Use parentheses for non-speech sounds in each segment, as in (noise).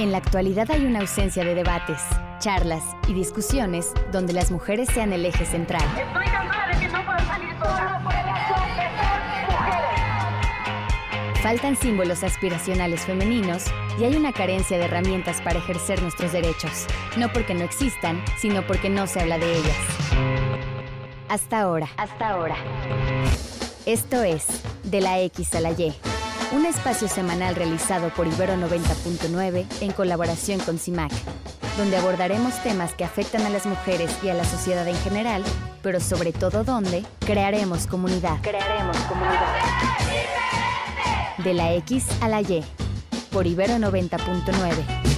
En la actualidad hay una ausencia de debates, charlas y discusiones donde las mujeres sean el eje central. Estoy cansada de que no puedo salir solo por el hecho de ser mujeres. Faltan símbolos aspiracionales femeninos y hay una carencia de herramientas para ejercer nuestros derechos, no porque no existan, sino porque no se habla de ellas. Hasta ahora. Hasta ahora. Esto es De la X a la Y, un espacio semanal realizado por Ibero 90.9 en colaboración con CIMAC, donde abordaremos temas que afectan a las mujeres y a la sociedad en general, pero sobre todo donde crearemos comunidad. Crearemos comunidad. De la X a la Y, por Ibero 90.9.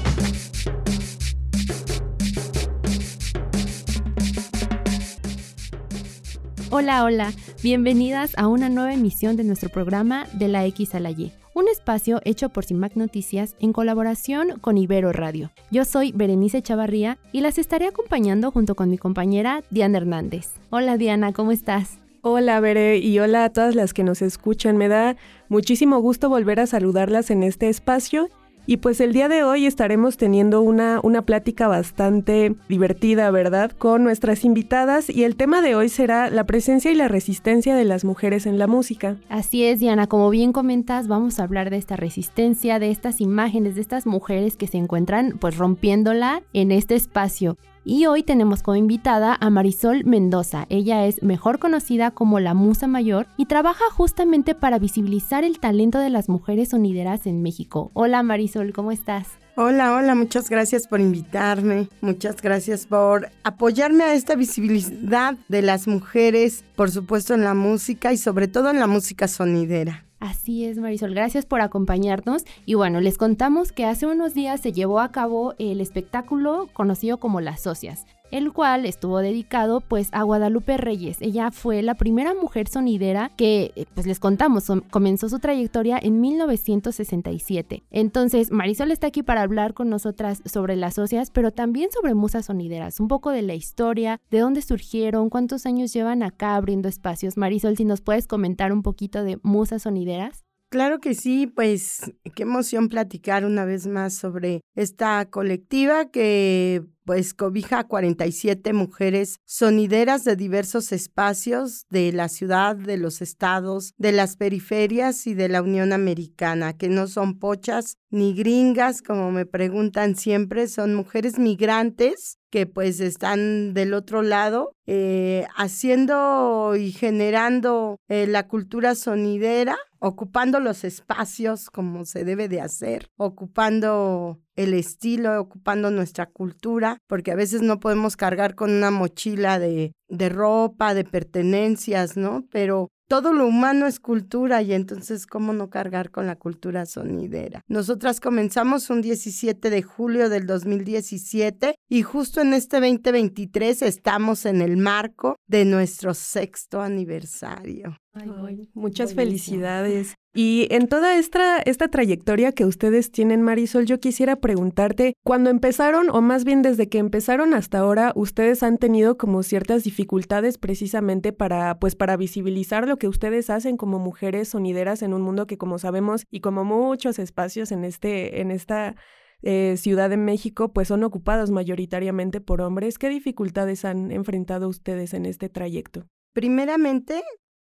Hola, hola, bienvenidas a una nueva emisión de nuestro programa de la X a la Y, un espacio hecho por CIMAC Noticias en colaboración con Ibero Radio. Yo soy Berenice Chavarría y las estaré acompañando junto con mi compañera Diana Hernández. Hola Diana, ¿cómo estás? Hola Bere y hola a todas las que nos escuchan. Me da muchísimo gusto volver a saludarlas en este espacio y pues el día de hoy estaremos teniendo una, una plática bastante divertida, ¿verdad? Con nuestras invitadas y el tema de hoy será la presencia y la resistencia de las mujeres en la música. Así es, Diana, como bien comentas, vamos a hablar de esta resistencia, de estas imágenes, de estas mujeres que se encuentran pues rompiéndola en este espacio. Y hoy tenemos como invitada a Marisol Mendoza. Ella es mejor conocida como la Musa Mayor y trabaja justamente para visibilizar el talento de las mujeres sonideras en México. Hola Marisol, ¿cómo estás? Hola, hola, muchas gracias por invitarme, muchas gracias por apoyarme a esta visibilidad de las mujeres, por supuesto en la música y sobre todo en la música sonidera. Así es, Marisol, gracias por acompañarnos. Y bueno, les contamos que hace unos días se llevó a cabo el espectáculo conocido como Las Socias, el cual estuvo dedicado pues a Guadalupe Reyes. Ella fue la primera mujer sonidera que, eh, pues les contamos, comenzó su trayectoria en 1967. Entonces, Marisol está aquí para hablar con nosotras sobre las socias, pero también sobre musas sonideras, un poco de la historia, de dónde surgieron, cuántos años llevan acá abriendo espacios. Marisol, si nos puedes comentar un poquito de musas sonideras. Claro que sí, pues qué emoción platicar una vez más sobre esta colectiva que pues cobija a 47 mujeres sonideras de diversos espacios de la ciudad, de los estados, de las periferias y de la Unión Americana, que no son pochas ni gringas, como me preguntan siempre, son mujeres migrantes que pues están del otro lado eh, haciendo y generando eh, la cultura sonidera, ocupando los espacios como se debe de hacer, ocupando el estilo, ocupando nuestra cultura, porque a veces no podemos cargar con una mochila de, de ropa, de pertenencias, ¿no? Pero todo lo humano es cultura y entonces, ¿cómo no cargar con la cultura sonidera? Nosotras comenzamos un 17 de julio del 2017 y justo en este 2023 estamos en el marco de nuestro sexto aniversario. Ay, muchas felicidades. Y en toda esta, trayectoria que ustedes tienen, Marisol, yo quisiera preguntarte, cuando empezaron, o más bien desde que empezaron hasta ahora, ustedes han tenido como ciertas dificultades precisamente para, pues, para visibilizar lo que ustedes hacen como mujeres sonideras en un mundo que, como sabemos, y como muchos espacios en este, en esta eh, Ciudad de México, pues son ocupados mayoritariamente por hombres. ¿Qué dificultades han enfrentado ustedes en este trayecto? Primeramente,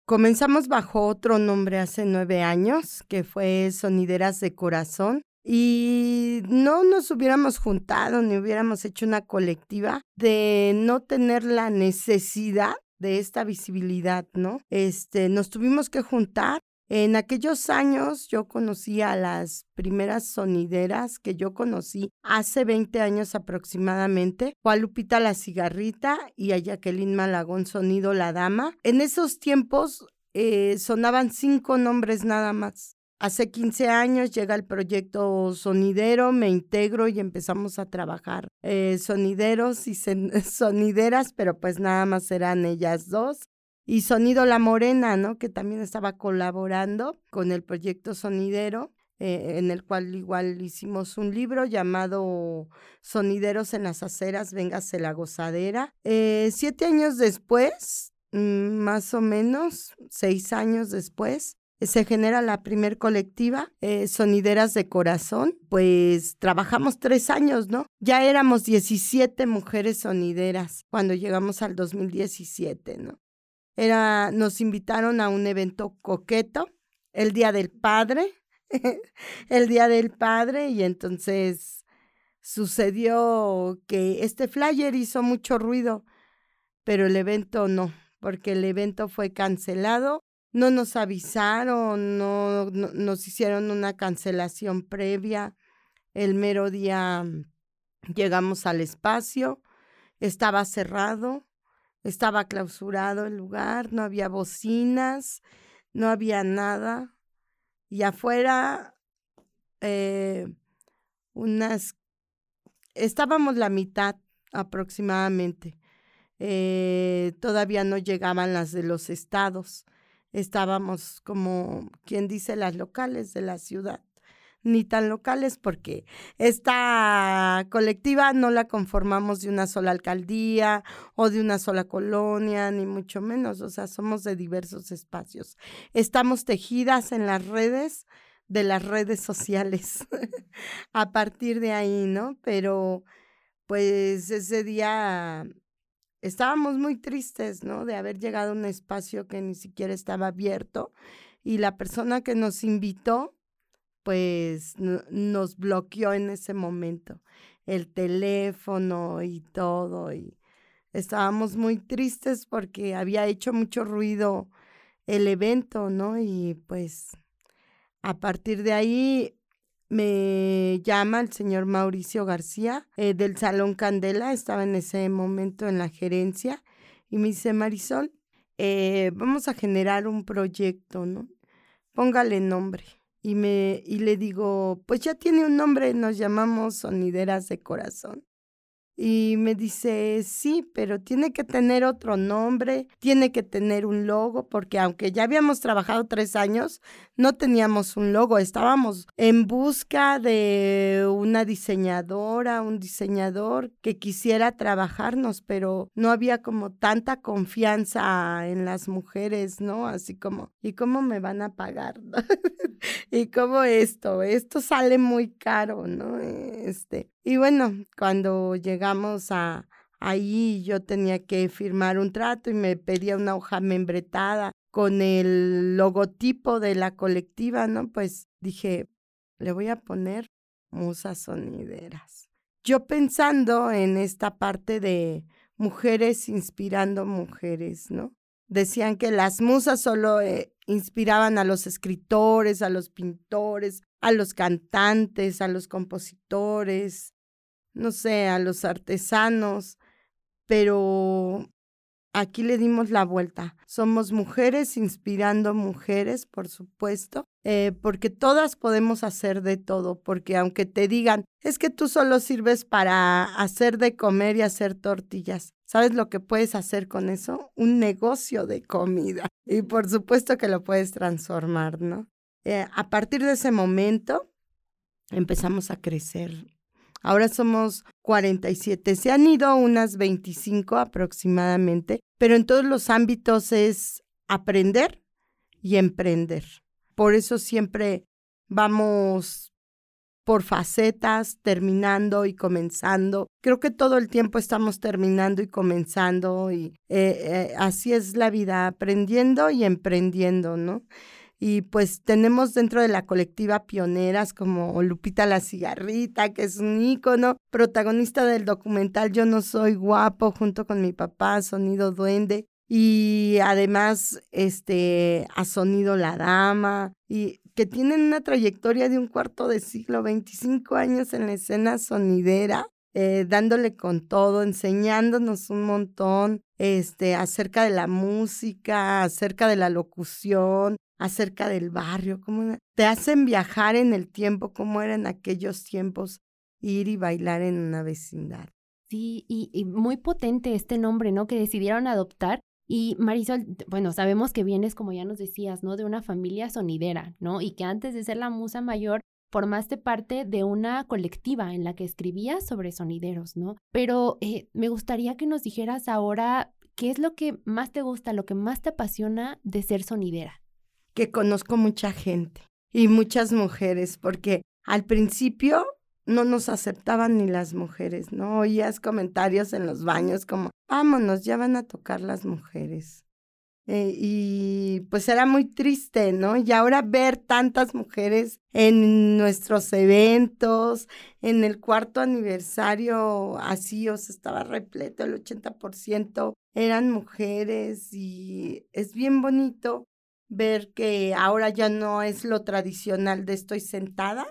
Comenzamos bajo otro nombre hace nueve años, que fue Sonideras de Corazón. Y no nos hubiéramos juntado ni hubiéramos hecho una colectiva de no tener la necesidad de esta visibilidad, ¿no? Este, nos tuvimos que juntar. En aquellos años yo conocí a las primeras sonideras que yo conocí hace 20 años aproximadamente, fue Lupita la Cigarrita y a Jacqueline Malagón Sonido La Dama. En esos tiempos eh, sonaban cinco nombres nada más. Hace 15 años llega el proyecto Sonidero, me integro y empezamos a trabajar eh, sonideros y (laughs) sonideras, pero pues nada más eran ellas dos. Y Sonido La Morena, ¿no? Que también estaba colaborando con el proyecto Sonidero, eh, en el cual igual hicimos un libro llamado Sonideros en las aceras, véngase la gozadera. Eh, siete años después, mm, más o menos, seis años después, se genera la primer colectiva, eh, Sonideras de Corazón, pues trabajamos tres años, ¿no? Ya éramos 17 mujeres sonideras cuando llegamos al 2017, ¿no? Era, nos invitaron a un evento coqueto, el Día del Padre, (laughs) el Día del Padre, y entonces sucedió que este flyer hizo mucho ruido, pero el evento no, porque el evento fue cancelado, no nos avisaron, no, nos hicieron una cancelación previa. El mero día mm, llegamos al espacio, estaba cerrado, estaba clausurado el lugar, no había bocinas, no había nada. Y afuera, eh, unas estábamos la mitad aproximadamente. Eh, todavía no llegaban las de los estados. Estábamos como quien dice las locales de la ciudad, ni tan locales porque esta colectiva no la conformamos de una sola alcaldía o de una sola colonia, ni mucho menos, o sea, somos de diversos espacios. Estamos tejidas en las redes de las redes sociales (laughs) a partir de ahí, ¿no? Pero pues ese día estábamos muy tristes, ¿no? De haber llegado a un espacio que ni siquiera estaba abierto y la persona que nos invitó, pues nos bloqueó en ese momento el teléfono y todo y estábamos muy tristes porque había hecho mucho ruido el evento, ¿no? Y pues a partir de ahí me llama el señor Mauricio García eh, del Salón Candela, estaba en ese momento en la gerencia, y me dice, Marisol, eh, vamos a generar un proyecto, ¿no? Póngale nombre. Y, me, y le digo, pues ya tiene un nombre, nos llamamos Sonideras de Corazón. Y me dice, sí, pero tiene que tener otro nombre, tiene que tener un logo, porque aunque ya habíamos trabajado tres años, no teníamos un logo, estábamos en busca de una diseñadora, un diseñador que quisiera trabajarnos, pero no había como tanta confianza en las mujeres, ¿no? Así como, ¿y cómo me van a pagar? (laughs) ¿Y cómo esto? Esto sale muy caro, ¿no? Este, y bueno, cuando llegamos a ahí, yo tenía que firmar un trato y me pedía una hoja membretada con el logotipo de la colectiva, ¿no? Pues dije, le voy a poner musas sonideras. Yo pensando en esta parte de mujeres inspirando mujeres, ¿no? Decían que las musas solo eh, inspiraban a los escritores, a los pintores, a los cantantes, a los compositores, no sé, a los artesanos, pero aquí le dimos la vuelta. Somos mujeres inspirando mujeres, por supuesto, eh, porque todas podemos hacer de todo, porque aunque te digan, es que tú solo sirves para hacer de comer y hacer tortillas. ¿Sabes lo que puedes hacer con eso? Un negocio de comida. Y por supuesto que lo puedes transformar, ¿no? Eh, a partir de ese momento empezamos a crecer Ahora somos 47. Se han ido unas 25 aproximadamente, pero en todos los ámbitos es aprender y emprender. Por eso siempre vamos por facetas, terminando y comenzando. Creo que todo el tiempo estamos terminando y comenzando y eh, eh, así es la vida, aprendiendo y emprendiendo, ¿no? Y pues tenemos dentro de la colectiva pioneras como Lupita la Cigarrita, que es un ícono, protagonista del documental Yo no soy guapo, junto con mi papá, Sonido Duende, y además este ha Sonido La Dama, y que tienen una trayectoria de un cuarto de siglo, 25 años en la escena sonidera, eh, dándole con todo, enseñándonos un montón este, acerca de la música, acerca de la locución, acerca del barrio, cómo te hacen viajar en el tiempo, cómo era en aquellos tiempos ir y bailar en una vecindad. Sí, y, muy potente este nombre, ¿no? Que decidieron adoptar. Y Marisol, bueno, sabemos que vienes, como ya nos decías, ¿no? De una familia sonidera, ¿no? Y que antes de ser la musa mayor, formaste parte de una colectiva en la que escribías sobre sonideros, ¿no? Pero eh, me gustaría que nos dijeras ahora qué es lo que más te gusta, lo que más te apasiona de ser sonidera. Que conozco mucha gente y muchas mujeres, porque al principio no nos aceptaban ni las mujeres, ¿no? Oías comentarios en los baños como, vámonos, ya van a tocar las mujeres. Eh, y pues era muy triste, ¿no? Y ahora ver tantas mujeres en nuestros eventos, en el cuarto aniversario, así, o sea, estaba repleto, el 80% eran mujeres y es bien bonito ver que ahora ya no es lo tradicional de estoy sentada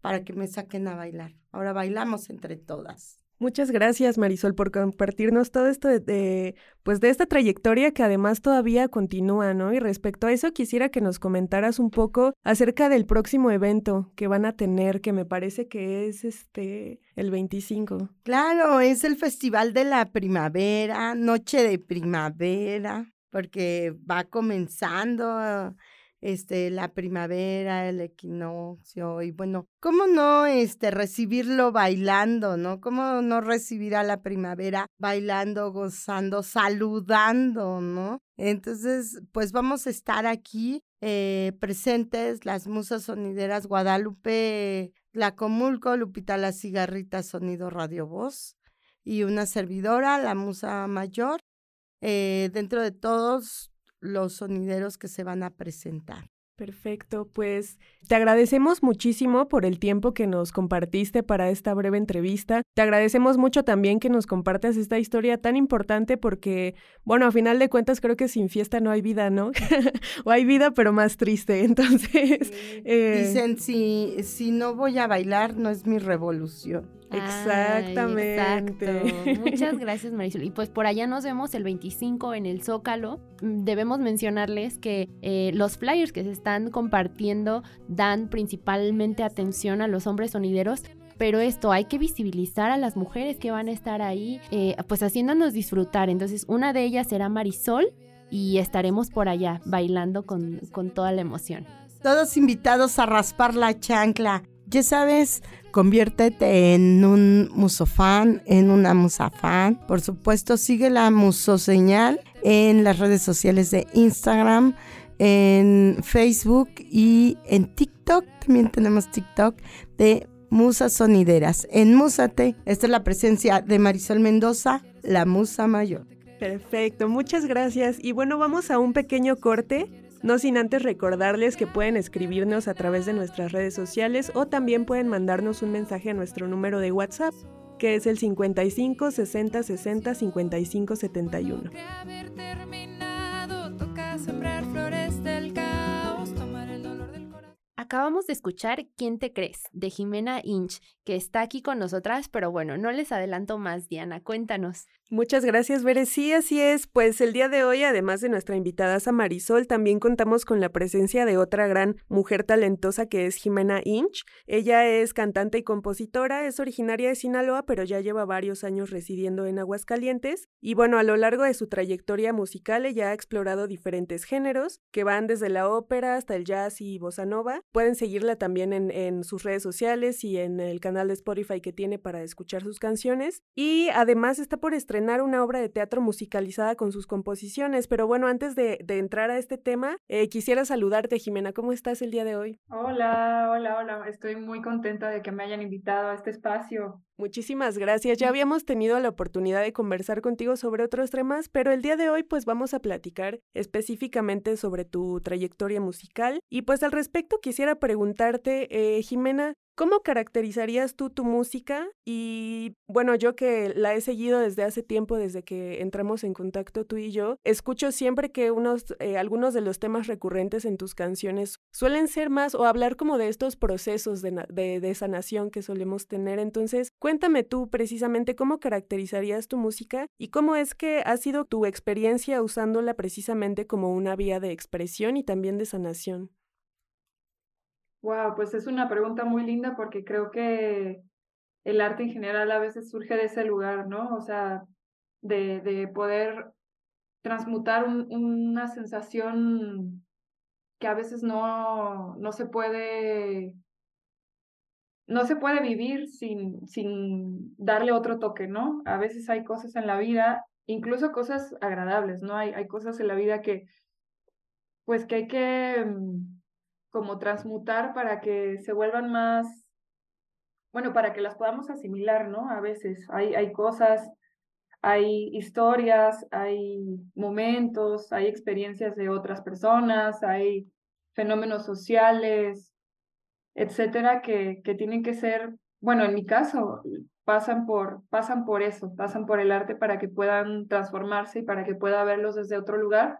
para que me saquen a bailar. Ahora bailamos entre todas. Muchas gracias, Marisol, por compartirnos todo esto de, pues de esta trayectoria que además todavía continúa, ¿no? Y respecto a eso, quisiera que nos comentaras un poco acerca del próximo evento que van a tener, que me parece que es este el 25. Claro, es el Festival de la Primavera, Noche de Primavera, porque va comenzando este, la primavera, el equinoccio, y bueno, ¿cómo no este, recibirlo bailando, no? ¿Cómo no recibir a la primavera bailando, gozando, saludando, no? Entonces, pues vamos a estar aquí eh, presentes las musas sonideras Guadalupe la Comulco, Lupita la Cigarrita, Sonido Radio Voz, y una servidora, la musa mayor. Eh, dentro de todos los sonideros que se van a presentar. Perfecto, pues te agradecemos muchísimo por el tiempo que nos compartiste para esta breve entrevista. Te agradecemos mucho también que nos compartas esta historia tan importante porque, bueno, a final de cuentas creo que sin fiesta no hay vida, ¿no? (laughs) o hay vida pero más triste. (laughs) Entonces... Eh, Dicen, si, si no voy a bailar, no es mi revolución. Exactamente. Muchas (laughs) gracias, Marisol. Y pues por allá nos vemos el 25 en el Zócalo. Mm, debemos mencionarles que eh, los flyers que se están compartiendo dan principalmente atención a los hombres sonideros. Pero esto hay que visibilizar a las mujeres que van a estar ahí, eh, pues haciéndonos disfrutar. Entonces, una de ellas será Marisol y estaremos por allá bailando con, con toda la emoción. Todos invitados a raspar la chancla. Ya sabes, conviértete en un musofán, en una musafán. Por supuesto, sigue la musoseñal en las redes sociales de Instagram, en Facebook y en TikTok. También tenemos TikTok de Musas Sonideras. En Musate, esta es la presencia de Marisol Mendoza, la musa mayor. Perfecto, muchas gracias. Y bueno, vamos a un pequeño corte no sin antes recordarles que pueden escribirnos a través de nuestras redes sociales o también pueden mandarnos un mensaje a nuestro número de WhatsApp, que es el 55 60 60 55 71. Acabamos de escuchar ¿Quién te crees? de Jimena Inch, que está aquí con nosotras, pero bueno, no les adelanto más, Diana, cuéntanos. Muchas gracias, Bere. Sí, así es. Pues el día de hoy, además de nuestra invitada Marisol, también contamos con la presencia de otra gran mujer talentosa que es Jimena Inch. Ella es cantante y compositora, es originaria de Sinaloa, pero ya lleva varios años residiendo en Aguascalientes. Y bueno, a lo largo de su trayectoria musical, ella ha explorado diferentes géneros, que van desde la ópera hasta el jazz y bossa nova. Pueden seguirla también en, en sus redes sociales y en el canal de Spotify que tiene para escuchar sus canciones. Y además está por estrenar una obra de teatro musicalizada con sus composiciones. Pero bueno, antes de, entrar a este tema, eh, quisiera saludarte, Jimena. ¿Cómo estás el día de hoy? Hola, hola, hola. Estoy muy contenta de que me hayan invitado a este espacio. Muchísimas gracias. Ya habíamos tenido la oportunidad de conversar contigo sobre otros temas, pero el día de hoy pues vamos a platicar específicamente sobre tu trayectoria musical. Y pues al respecto quisiera preguntarte, eh, Jimena, ¿Cómo caracterizarías tú tu música? Y bueno, yo que la he seguido desde hace tiempo, desde que entramos en contacto tú y yo, escucho siempre que unos, eh, algunos de los temas recurrentes en tus canciones suelen ser más o hablar como de estos procesos de, de, de sanación que solemos tener. Entonces, cuéntame tú precisamente cómo caracterizarías tu música y cómo es que ha sido tu experiencia usándola precisamente como una vía de expresión y también de sanación. Wow, pues es una pregunta muy linda porque creo que el arte en general a veces surge de ese lugar, ¿no? O sea, de, de poder transmutar una sensación que a veces no, no se puede no se puede vivir sin, sin darle otro toque, ¿no? A veces hay cosas en la vida, incluso cosas agradables, ¿no? Hay, hay cosas en la vida que pues que hay que mm, como transmutar para que se vuelvan más, bueno, para que las podamos asimilar, ¿no? A veces hay, hay cosas, hay historias, hay momentos, hay experiencias de otras personas, hay fenómenos sociales, etcétera, que, que tienen que ser, bueno, en mi caso, pasan por, pasan por eso, pasan por el arte para que puedan transformarse y para que pueda verlos desde otro lugar.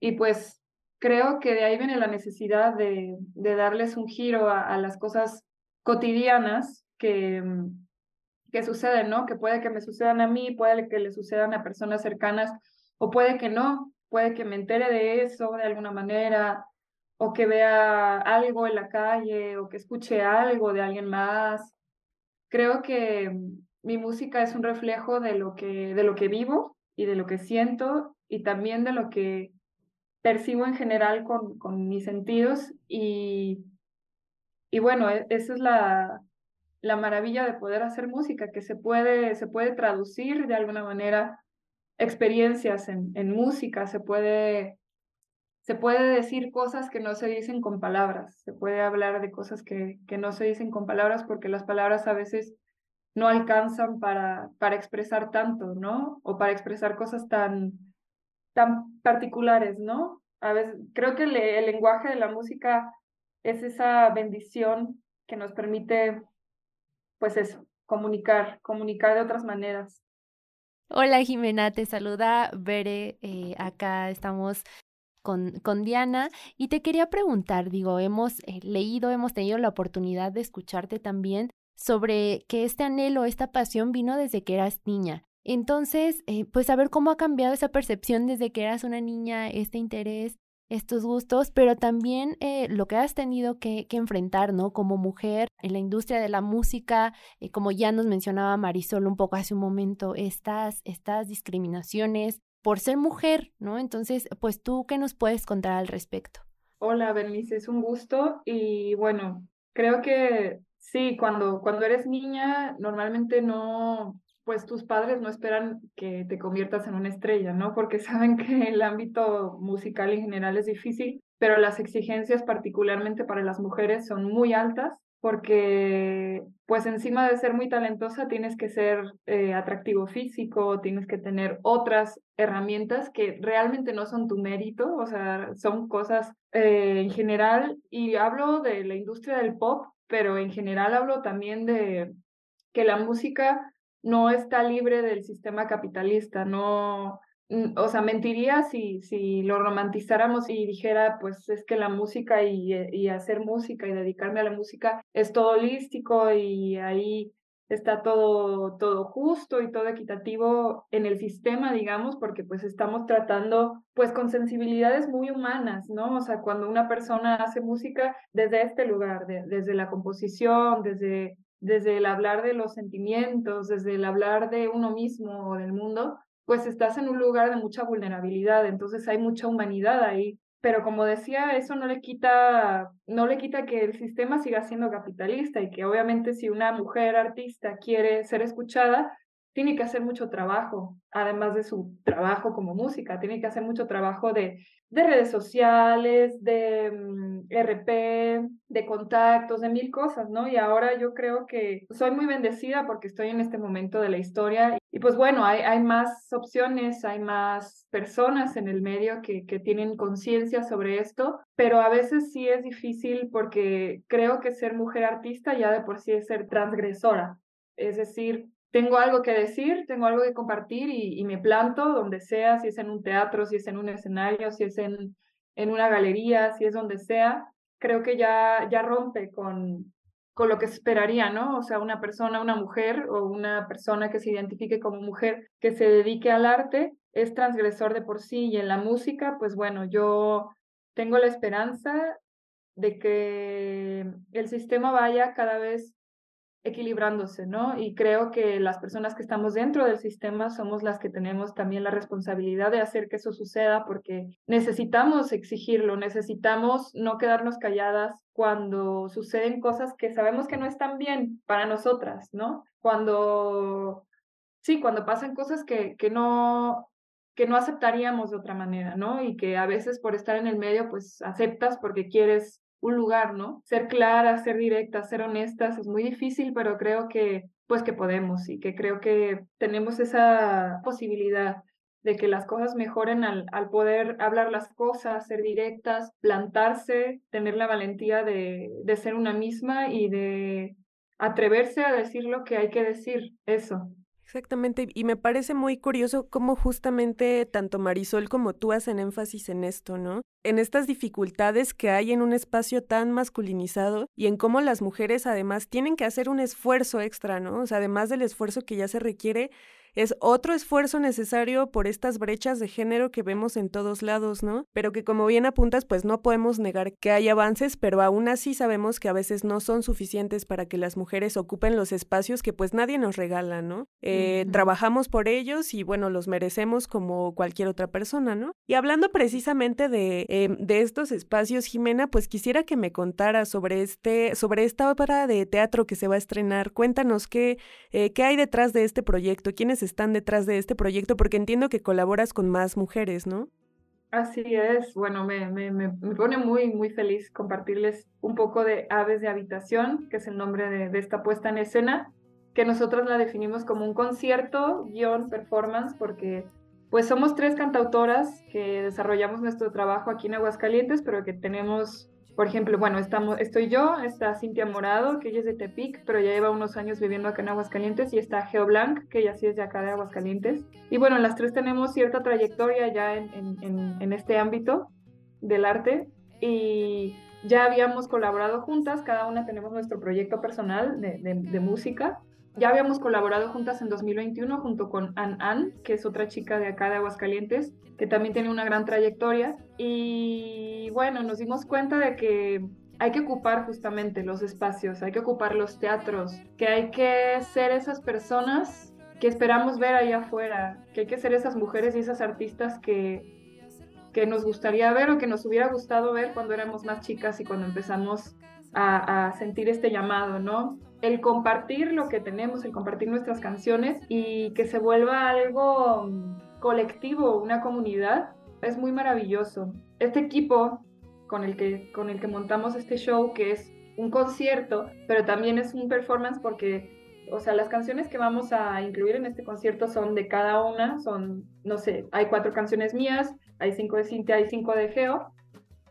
Y pues creo que de ahí viene la necesidad de, de darles un giro a, las cosas cotidianas que, que suceden, ¿no? Que puede que me sucedan a mí, puede que le sucedan a personas cercanas, o puede que no, puede que me entere de eso de alguna manera, o que vea algo en la calle, o que escuche algo de alguien más, creo que mi música es un reflejo de lo que, de lo que vivo y de lo que siento y también de lo que percibo en general con, con mis sentidos y, y bueno, e, esa es la, la maravilla de poder hacer música, que se puede, se puede traducir de alguna manera experiencias en, en música, se puede se puede decir cosas que no se dicen con palabras, se puede hablar de cosas que, que no se dicen con palabras porque las palabras a veces no alcanzan para, para expresar tanto, ¿no? O para expresar cosas tan, tan particulares, ¿no? A veces creo que el, lenguaje de la música es esa bendición que nos permite, pues eso, comunicar, comunicar de otras maneras. Hola Jimena, te saluda Bere. Eh, acá estamos con, Diana y te quería preguntar, digo, hemos eh, leído, hemos tenido la oportunidad de escucharte también sobre que este anhelo, esta pasión vino desde que eras niña. Entonces, eh, pues a ver cómo ha cambiado esa percepción desde que eras una niña, este interés, estos gustos, pero también eh, lo que has tenido que, enfrentar, ¿no? Como mujer en la industria de la música, como ya nos mencionaba Marisol un poco hace un momento, estas, estas discriminaciones, por ser mujer, ¿no? Entonces, pues tú, ¿qué nos puedes contar al respecto? Hola, Bernice, es un gusto y bueno, creo que sí, cuando, cuando eres niña, normalmente no, pues tus padres no esperan que te conviertas en una estrella, ¿no? Porque (laughs) saben que el ámbito musical en general es difícil, pero las exigencias particularmente para las mujeres son muy altas porque pues encima de ser muy talentosa tienes que ser eh, atractivo físico, tienes que tener otras herramientas que realmente no son tu mérito, o sea, son cosas eh, en general, y hablo de la industria del pop, pero en general hablo también de que la música no está libre del sistema capitalista, no, o sea, mentiría si, si lo romantizáramos y dijera, pues es que la música y, eh, y, hacer música y dedicarme a la música es todo holístico y ahí está todo, todo justo y todo equitativo en el sistema, digamos, porque pues estamos tratando pues con sensibilidades muy humanas, ¿no? O sea, cuando una persona hace música desde este lugar, desde la composición, desde, desde el hablar de los sentimientos, desde el hablar de uno mismo o del mundo, pues estás en un lugar de mucha vulnerabilidad, entonces hay mucha humanidad ahí. Pero como decía, eso no le quita, no le quita que el sistema siga siendo capitalista y que obviamente si una mujer artista quiere ser escuchada, tiene que hacer mucho trabajo, además de su trabajo como música, tiene que hacer mucho trabajo de de redes sociales, de mm, RP, de contactos, de mil cosas, ¿no? Y ahora yo creo que soy muy bendecida porque estoy en este momento de la historia y pues bueno, hay, hay más opciones, hay más personas en el medio que, que tienen conciencia sobre esto, pero a veces sí es difícil porque creo que ser mujer artista ya de por sí es ser transgresora. Es decir, tengo algo que decir, tengo algo que compartir y, me planto donde sea, si es en un teatro, si es en un escenario, si es en, en una galería, si es donde sea, creo que ya, ya rompe con, con lo que esperaría, ¿no? O sea, una persona, una mujer o una persona que se identifique como mujer que se dedique al arte es transgresor de por sí y en la música, pues bueno, yo tengo la esperanza de que el sistema vaya cada vez equilibrándose, ¿no? Y creo que las personas que estamos dentro del sistema somos las que tenemos también la responsabilidad de hacer que eso suceda porque necesitamos exigirlo, necesitamos no quedarnos calladas cuando suceden cosas que sabemos que no están bien para nosotras, ¿no? Cuando, sí, cuando pasan cosas que, que no, que no aceptaríamos de otra manera, ¿no? Y que a veces por estar en el medio, pues aceptas porque quieres un lugar, ¿no? Ser clara, ser directa, ser honestas es muy difícil, pero creo que pues que podemos y que creo que tenemos esa posibilidad de que las cosas mejoren al, al poder hablar las cosas, ser directas, plantarse, tener la valentía de, de ser una misma y de atreverse a decir lo que hay que decir, eso. Exactamente, y me parece muy curioso cómo justamente tanto Marisol como tú hacen énfasis en esto, ¿no? En estas dificultades que hay en un espacio tan masculinizado y en cómo las mujeres además tienen que hacer un esfuerzo extra, ¿no? O sea, además del esfuerzo que ya se requiere, es otro esfuerzo necesario por estas brechas de género que vemos en todos lados, ¿no? Pero que como bien apuntas, pues no podemos negar que hay avances, pero aún así sabemos que a veces no son suficientes para que las mujeres ocupen los espacios que pues nadie nos regala, ¿no? Eh, trabajamos por ellos y bueno, los merecemos como cualquier otra persona, ¿no? Y hablando precisamente de, em, de estos espacios, Jimena, pues quisiera que me contara sobre, este, sobre esta obra de teatro que se va a estrenar. Cuéntanos qué, eh, qué hay detrás de este proyecto, quiénes están detrás de este proyecto? Porque entiendo que colaboras con más mujeres, ¿no? Así es, bueno, me, me, me, pone muy, muy feliz compartirles un poco de Aves de Habitación, que es el nombre de, esta puesta en escena, que nosotros la definimos como un concierto, guion, performance, porque pues somos tres cantautoras que desarrollamos nuestro trabajo aquí en Aguascalientes, pero que tenemos por ejemplo, bueno, estamos, estoy yo, está Cintia Morado, que ella es de Tepic, pero ya lleva unos años viviendo acá en Aguascalientes, y está Geo Blanc, que ella sí es de acá de Aguascalientes. Y bueno, las tres tenemos cierta trayectoria ya en, en, en este ámbito del arte y ya habíamos colaborado juntas, cada una tenemos nuestro proyecto personal de, de, de música ya habíamos colaborado juntas en 2021 junto con Ann Ann, que es otra chica de acá de Aguascalientes, que también tiene una gran trayectoria. Y bueno, nos dimos cuenta de que hay que ocupar justamente los espacios, hay que ocupar los teatros, que hay que ser esas personas que esperamos ver allá afuera, que hay que ser esas mujeres y esas artistas que, que nos gustaría ver o que nos hubiera gustado ver cuando éramos más chicas y cuando empezamos a, a sentir este llamado, ¿no? El compartir lo que tenemos, el compartir nuestras canciones y que se vuelva algo colectivo, una comunidad, es muy maravilloso. Este equipo con el que, con el que montamos este show, que es un concierto, pero también es un performance porque, o sea, las canciones que vamos a incluir en este concierto son de cada una, son, no sé, hay cuatro canciones mías, hay cinco de Cintia, hay cinco de Geo,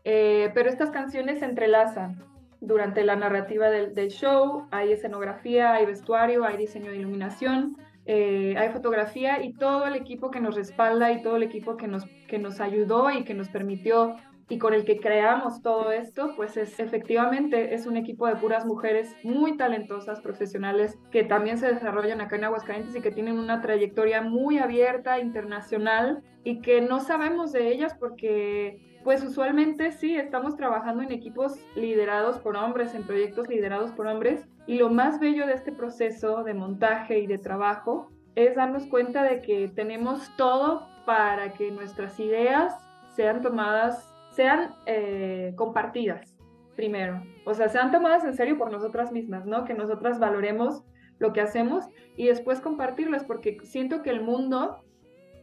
eh, pero estas canciones se entrelazan durante la narrativa del, show. Hay escenografía, hay vestuario, hay diseño de iluminación, eh, hay fotografía y todo el equipo que nos respalda y todo el equipo que nos, que nos ayudó y que nos permitió y con el que creamos todo esto, pues es efectivamente es un equipo de puras mujeres muy talentosas, profesionales, que también se desarrollan acá en Aguascalientes y que tienen una trayectoria muy abierta, internacional, y que no sabemos de ellas porque pues usualmente sí, estamos trabajando en equipos liderados por hombres, en proyectos liderados por hombres, y lo más bello de este proceso de montaje y de trabajo es darnos cuenta de que tenemos todo para que nuestras ideas sean tomadas, sean eh, compartidas primero, o sea, sean tomadas en serio por nosotras mismas, ¿no? Que nosotras valoremos lo que hacemos y después compartirlas, porque siento que el mundo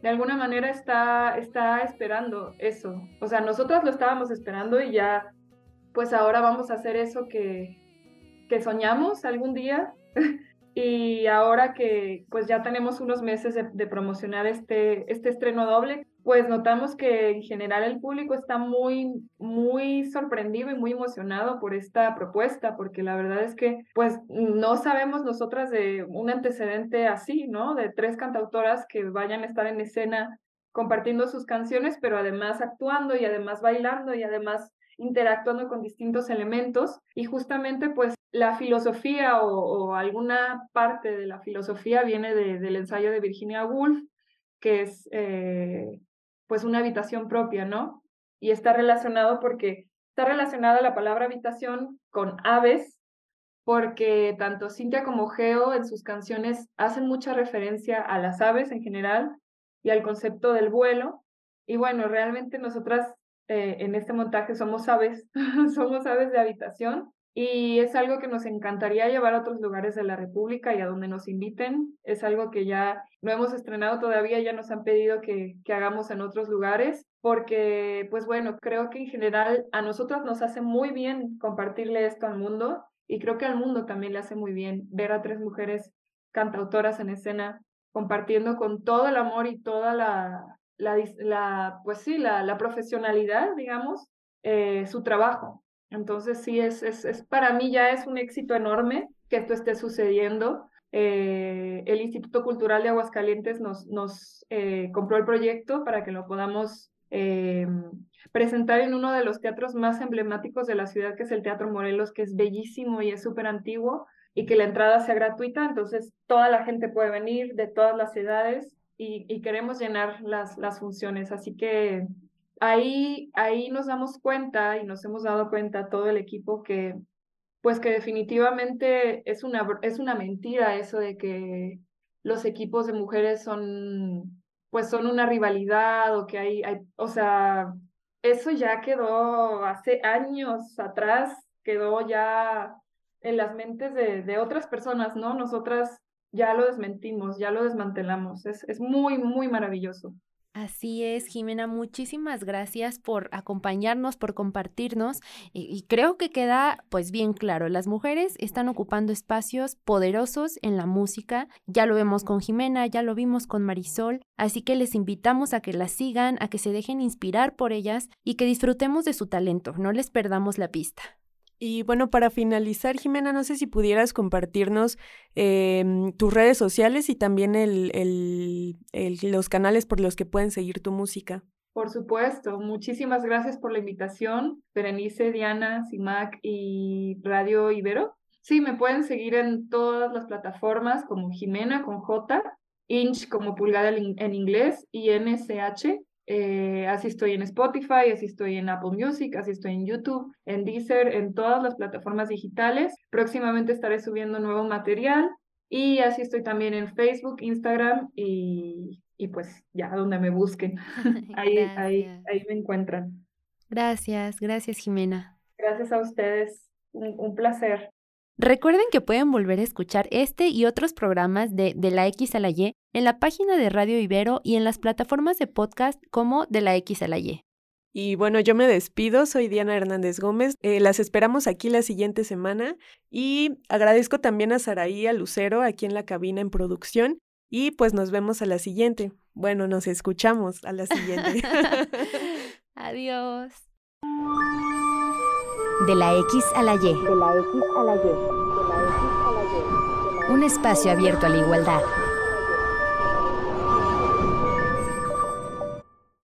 de alguna manera está, está esperando eso. O sea, nosotros lo estábamos esperando y ya, pues ahora vamos a hacer eso que, que soñamos algún día. (laughs) y ahora que pues ya tenemos unos meses de, de, promocionar este, este estreno doble, pues notamos que en general el público está muy, muy sorprendido y muy emocionado por esta propuesta, porque la verdad es que pues no sabemos nosotras de un antecedente así, ¿no? De tres cantautoras que vayan a estar en escena compartiendo sus canciones, pero además actuando y además bailando y además interactuando con distintos elementos y justamente pues la filosofía o, alguna parte de la filosofía viene de, del ensayo de Virginia Woolf, que es eh, pues una habitación propia, ¿no? Y está relacionado porque está relacionada la palabra habitación con aves, porque tanto Cintia como Geo en sus canciones hacen mucha referencia a las aves en general y al concepto del vuelo. Y bueno, realmente nosotras eh, en este montaje somos aves, (laughs) somos aves de habitación y es algo que nos encantaría llevar a otros lugares de la República y a donde nos inviten. Es algo que ya no hemos estrenado todavía, ya nos han pedido que, que hagamos en otros lugares, porque, pues bueno, creo que en general a nosotros nos hace muy bien compartirle esto al mundo y creo que al mundo también le hace muy bien ver a tres mujeres cantautoras en escena compartiendo con todo el amor y toda la, la, pues sí, la, la profesionalidad, digamos, eh, su trabajo. Entonces sí, es, es, para mí ya es un éxito enorme que esto esté sucediendo. Eh, el Instituto Cultural de Aguascalientes nos, nos eh, compró el proyecto para que lo podamos presentar en uno de los teatros más emblemáticos de la ciudad, que es el Teatro Morelos, que es bellísimo y es súper antiguo, y que la entrada sea gratuita, entonces toda la gente puede venir de todas las edades y, queremos llenar las, las funciones. Así que ahí, ahí nos damos cuenta y nos hemos dado cuenta todo el equipo que pues que definitivamente es una, es una mentira eso de que los equipos de mujeres son pues son una rivalidad o que hay, o sea, eso ya quedó hace años atrás, quedó ya en las mentes de, de otras personas, ¿no? Nosotras ya lo desmentimos, ya lo desmantelamos. Es, es muy, muy maravilloso. Así es, Jimena, muchísimas gracias por acompañarnos, por compartirnos y, creo que queda pues bien claro, las mujeres están ocupando espacios poderosos en la música, ya lo vemos con Jimena, ya lo vimos con Marisol, así que les invitamos a que las sigan, a que se dejen inspirar por ellas y que disfrutemos de su talento, no les perdamos la pista. Y bueno, para finalizar, Jimena, no sé si pudieras compartirnos em, tus redes sociales y también el, los canales por los que pueden seguir tu música. Por supuesto, muchísimas gracias por la invitación, Berenice, Diana, Simac y Radio Ibero. Sí, me pueden seguir en todas las plataformas como Jimena con J, Inch como pulgada en inglés y NSH eh, así estoy en Spotify, así estoy en Apple Music, así estoy en YouTube, en Deezer, en todas las plataformas digitales. Próximamente estaré subiendo nuevo material y así estoy también en Facebook, Instagram y, y pues ya donde me busquen. (laughs) ahí, ahí, ahí me encuentran. Gracias, gracias Jimena. Gracias a ustedes, un placer. Recuerden que pueden volver a escuchar este y otros programas de De la X a la Y en la página de Radio Ibero y en las plataformas de podcast como De la X a la Y. Y bueno, yo me despido, soy Diana Hernández Gómez, eh, las esperamos aquí la siguiente semana y agradezco también a Saraí, a Lucero, aquí en la cabina en producción y pues nos vemos a la siguiente. Bueno, nos escuchamos a la siguiente. (laughs) Adiós. De la X a la Y. De la X a la Y. Un espacio abierto a la igualdad.